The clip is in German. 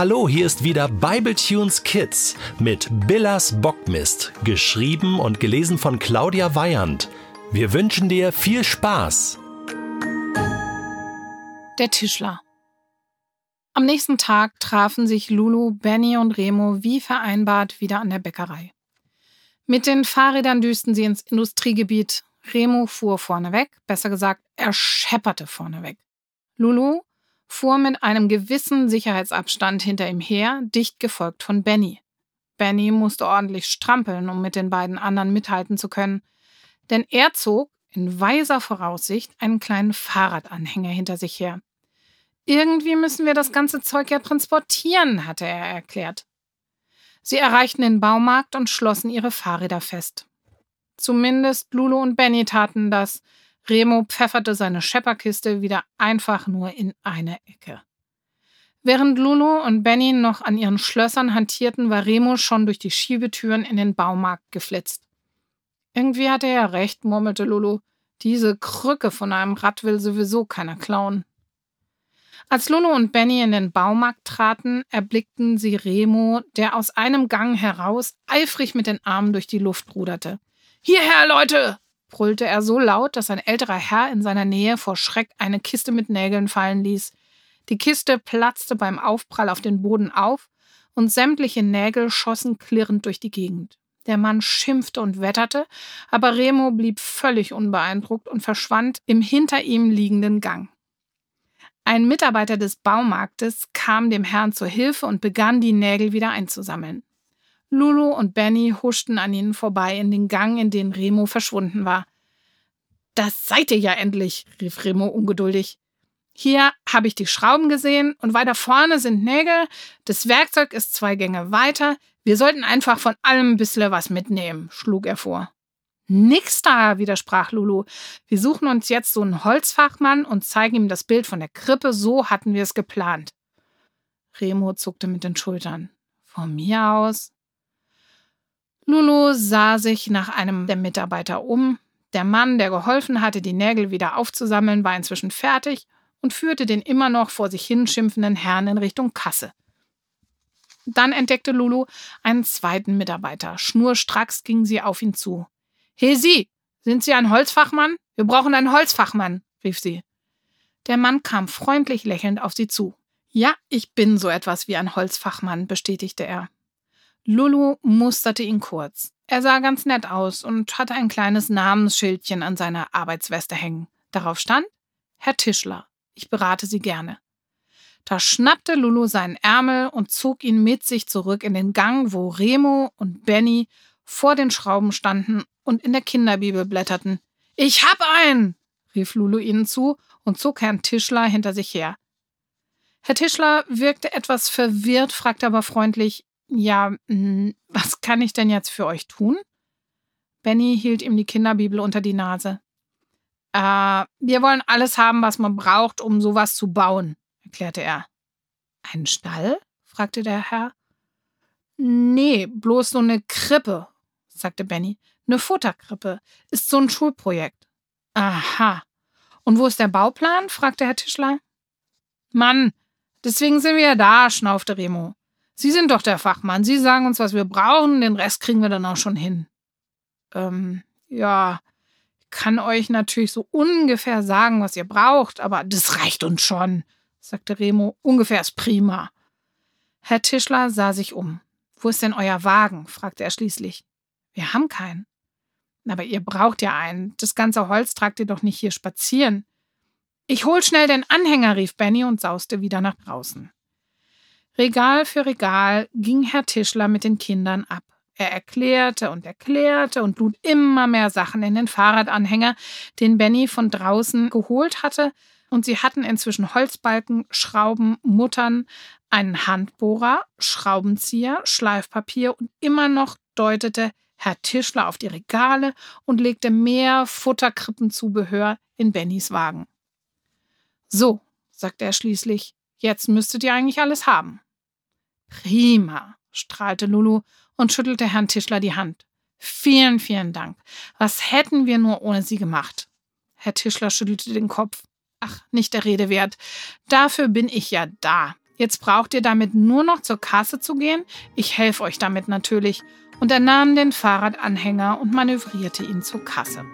Hallo, hier ist wieder Bibletunes Kids mit Billas Bockmist, geschrieben und gelesen von Claudia Weyand. Wir wünschen dir viel Spaß. Der Tischler. Am nächsten Tag trafen sich Lulu, Benny und Remo wie vereinbart wieder an der Bäckerei. Mit den Fahrrädern düsten sie ins Industriegebiet. Remo fuhr vorneweg, besser gesagt, er schepperte vorneweg. Lulu fuhr mit einem gewissen Sicherheitsabstand hinter ihm her, dicht gefolgt von Benny. Benny musste ordentlich strampeln, um mit den beiden anderen mithalten zu können, denn er zog in weiser Voraussicht einen kleinen Fahrradanhänger hinter sich her. Irgendwie müssen wir das ganze Zeug ja transportieren, hatte er erklärt. Sie erreichten den Baumarkt und schlossen ihre Fahrräder fest. Zumindest Lulu und Benny taten das, Remo pfefferte seine Schepperkiste wieder einfach nur in eine Ecke. Während Lulu und Benny noch an ihren Schlössern hantierten, war Remo schon durch die Schiebetüren in den Baumarkt geflitzt. Irgendwie hatte er recht, murmelte Lulu. Diese Krücke von einem Rad will sowieso keiner klauen. Als Lulu und Benny in den Baumarkt traten, erblickten sie Remo, der aus einem Gang heraus eifrig mit den Armen durch die Luft ruderte. Hierher, Leute! Brüllte er so laut, dass ein älterer Herr in seiner Nähe vor Schreck eine Kiste mit Nägeln fallen ließ. Die Kiste platzte beim Aufprall auf den Boden auf und sämtliche Nägel schossen klirrend durch die Gegend. Der Mann schimpfte und wetterte, aber Remo blieb völlig unbeeindruckt und verschwand im hinter ihm liegenden Gang. Ein Mitarbeiter des Baumarktes kam dem Herrn zur Hilfe und begann, die Nägel wieder einzusammeln. Lulu und Benny huschten an ihnen vorbei in den Gang, in den Remo verschwunden war. Das seid ihr ja endlich, rief Remo ungeduldig. Hier habe ich die Schrauben gesehen und weiter vorne sind Nägel. Das Werkzeug ist zwei Gänge weiter. Wir sollten einfach von allem ein bisschen was mitnehmen, schlug er vor. Nix da, widersprach Lulu. Wir suchen uns jetzt so einen Holzfachmann und zeigen ihm das Bild von der Krippe. So hatten wir es geplant. Remo zuckte mit den Schultern. Von mir aus. Lulu sah sich nach einem der Mitarbeiter um. Der Mann, der geholfen hatte, die Nägel wieder aufzusammeln, war inzwischen fertig und führte den immer noch vor sich hinschimpfenden Herrn in Richtung Kasse. Dann entdeckte Lulu einen zweiten Mitarbeiter. Schnurstracks ging sie auf ihn zu. He Sie, sind Sie ein Holzfachmann? Wir brauchen einen Holzfachmann, rief sie. Der Mann kam freundlich lächelnd auf sie zu. Ja, ich bin so etwas wie ein Holzfachmann, bestätigte er. Lulu musterte ihn kurz. Er sah ganz nett aus und hatte ein kleines Namensschildchen an seiner Arbeitsweste hängen. Darauf stand Herr Tischler. Ich berate Sie gerne. Da schnappte Lulu seinen Ärmel und zog ihn mit sich zurück in den Gang, wo Remo und Benny vor den Schrauben standen und in der Kinderbibel blätterten. Ich hab einen! rief Lulu ihnen zu und zog Herrn Tischler hinter sich her. Herr Tischler wirkte etwas verwirrt, fragte aber freundlich, ja, hm, was kann ich denn jetzt für euch tun? Benny hielt ihm die Kinderbibel unter die Nase. Äh, wir wollen alles haben, was man braucht, um sowas zu bauen, erklärte er. Einen Stall? fragte der Herr. Nee, bloß so eine Krippe, sagte Benny. Eine Futterkrippe. Ist so ein Schulprojekt. Aha. Und wo ist der Bauplan? fragte Herr Tischler. Mann, deswegen sind wir ja da, schnaufte Remo. Sie sind doch der Fachmann. Sie sagen uns, was wir brauchen. Den Rest kriegen wir dann auch schon hin. Ähm, ja, ich kann euch natürlich so ungefähr sagen, was ihr braucht, aber das reicht uns schon, sagte Remo. Ungefähr ist prima. Herr Tischler sah sich um. Wo ist denn euer Wagen? fragte er schließlich. Wir haben keinen. Aber ihr braucht ja einen. Das ganze Holz tragt ihr doch nicht hier spazieren. Ich hol schnell den Anhänger, rief Benny und sauste wieder nach draußen. Regal für Regal ging Herr Tischler mit den Kindern ab. Er erklärte und erklärte und lud immer mehr Sachen in den Fahrradanhänger, den Benny von draußen geholt hatte, und sie hatten inzwischen Holzbalken, Schrauben, Muttern, einen Handbohrer, Schraubenzieher, Schleifpapier und immer noch deutete Herr Tischler auf die Regale und legte mehr Futterkrippenzubehör in Bennys Wagen. So, sagte er schließlich, jetzt müsstet ihr eigentlich alles haben. Prima, strahlte Lulu und schüttelte Herrn Tischler die Hand. Vielen, vielen Dank. Was hätten wir nur ohne Sie gemacht? Herr Tischler schüttelte den Kopf. Ach, nicht der Rede wert. Dafür bin ich ja da. Jetzt braucht ihr damit nur noch zur Kasse zu gehen. Ich helfe euch damit natürlich. Und er nahm den Fahrradanhänger und manövrierte ihn zur Kasse.